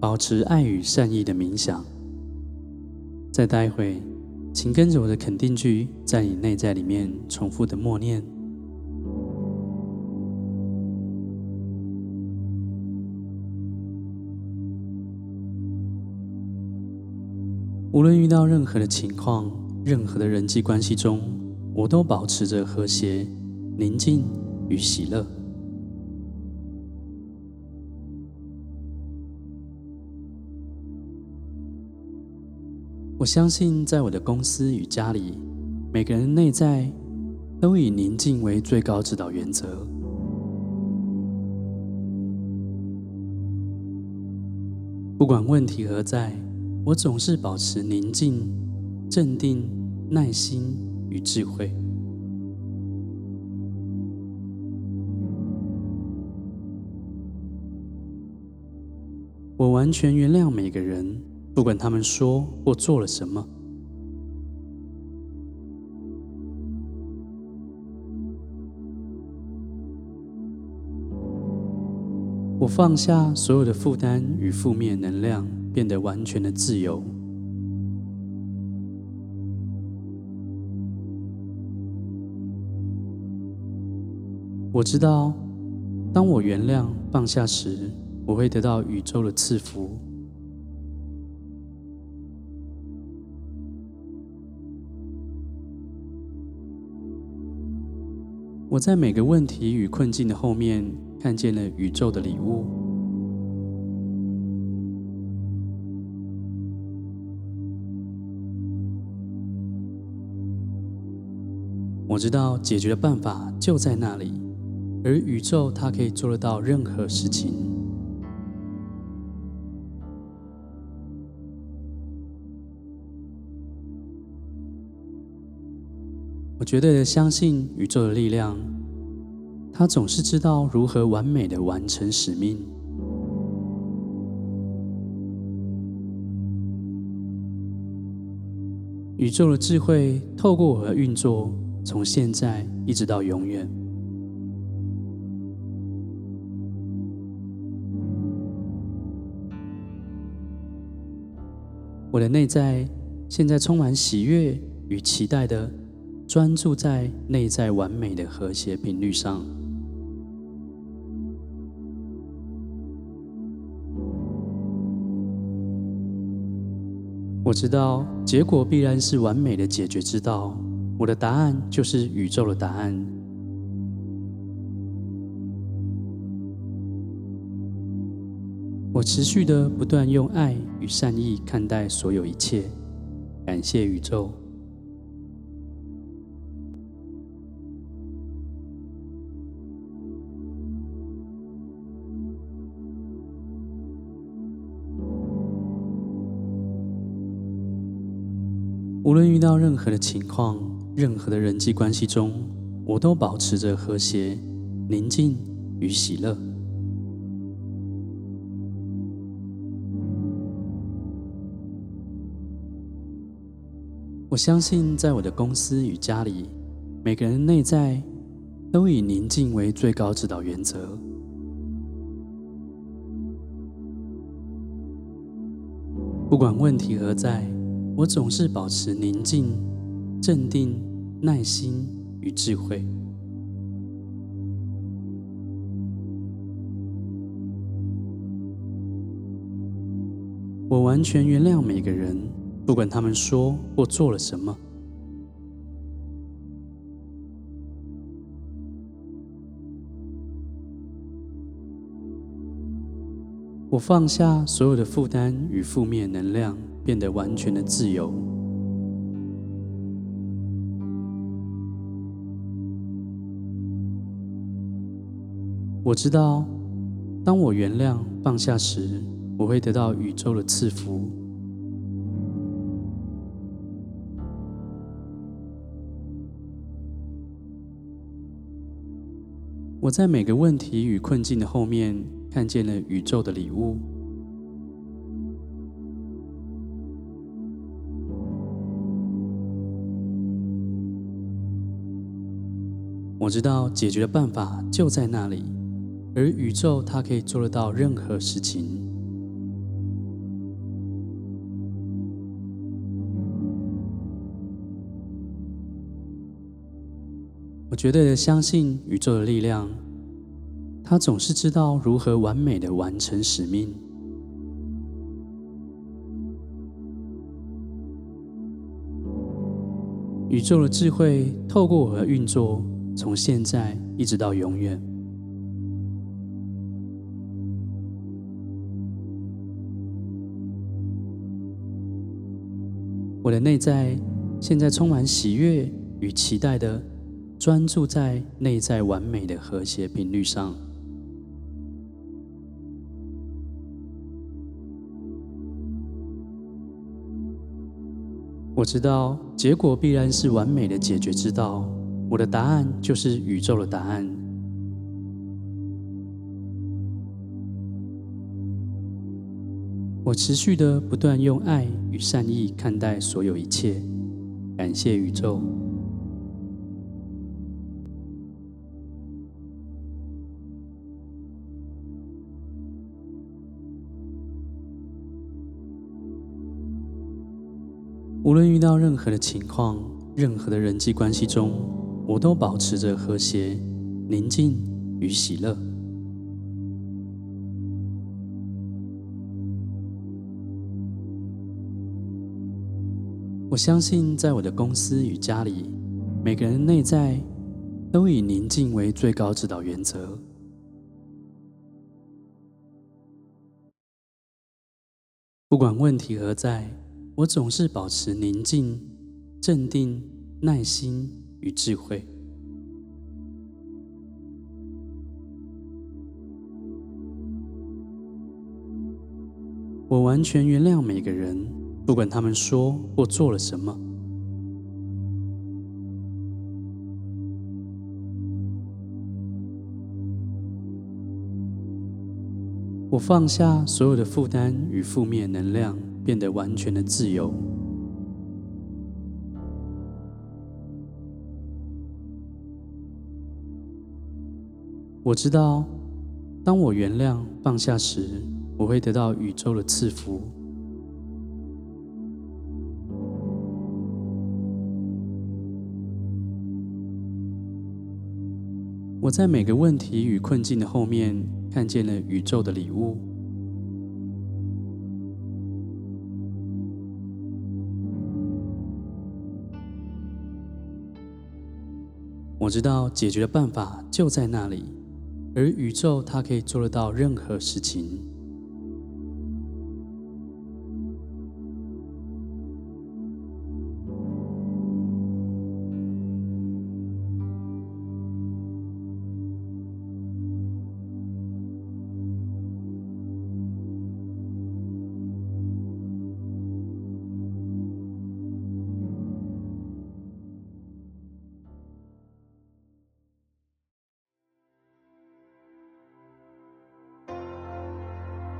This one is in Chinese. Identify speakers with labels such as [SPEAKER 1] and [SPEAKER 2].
[SPEAKER 1] 保持爱与善意的冥想。再待会，请跟着我的肯定句，在你内在里面重复的默念。无论遇到任何的情况，任何的人际关系中，我都保持着和谐、宁静与喜乐。我相信，在我的公司与家里，每个人内在都以宁静为最高指导原则。不管问题何在，我总是保持宁静、镇定、耐心与智慧。我完全原谅每个人。不管他们说或做了什么。我放下所有的负担与负面能量变得完全的自由。我知道当我原谅放下时我会得到宇宙的赐福。我在每个问题与困境的后面，看见了宇宙的礼物。我知道解决的办法就在那里，而宇宙它可以做得到任何事情。我绝对的相信宇宙的力量，它总是知道如何完美的完成使命。宇宙的智慧透过我的运作，从现在一直到永远，我的内在现在充满喜悦与期待的。专注在内在完美的和谐频率上，我知道结果必然是完美的解决之道。我的答案就是宇宙的答案。我持续的不断用爱与善意看待所有一切，感谢宇宙。无论遇到任何的情况，任何的人际关系中，我都保持着和谐、宁静与喜乐。我相信，在我的公司与家里，每个人内在都以宁静为最高指导原则。不管问题何在。我总是保持宁静、镇定、耐心与智慧。我完全原谅每个人，不管他们说或做了什么。我放下所有的负担与负面能量。变得完全的自由。我知道，当我原谅、放下时，我会得到宇宙的赐福。我在每个问题与困境的后面，看见了宇宙的礼物。我知道解决的办法就在那里，而宇宙它可以做得到任何事情。我绝对的相信宇宙的力量，它总是知道如何完美的完成使命。宇宙的智慧透过我的运作。从现在一直到永远，我的内在现在充满喜悦与期待的，专注在内在完美的和谐频率上。我知道结果必然是完美的解决之道。我的答案就是宇宙的答案。我持续的不断用爱与善意看待所有一切，感谢宇宙。无论遇到任何的情况，任何的人际关系中。我都保持着和谐、宁静与喜乐。我相信，在我的公司与家里，每个人内在都以宁静为最高指导原则。不管问题何在，我总是保持宁静、镇定、耐心与智慧。我完全原谅每个人。不管他们说或做了什么，我放下所有的负担与负面能量，变得完全的自由。我知道，当我原谅、放下时，我会得到宇宙的赐福。我在每个问题与困境的后面，看见了宇宙的礼物。我知道解决的办法就在那里，而宇宙它可以做得到任何事情。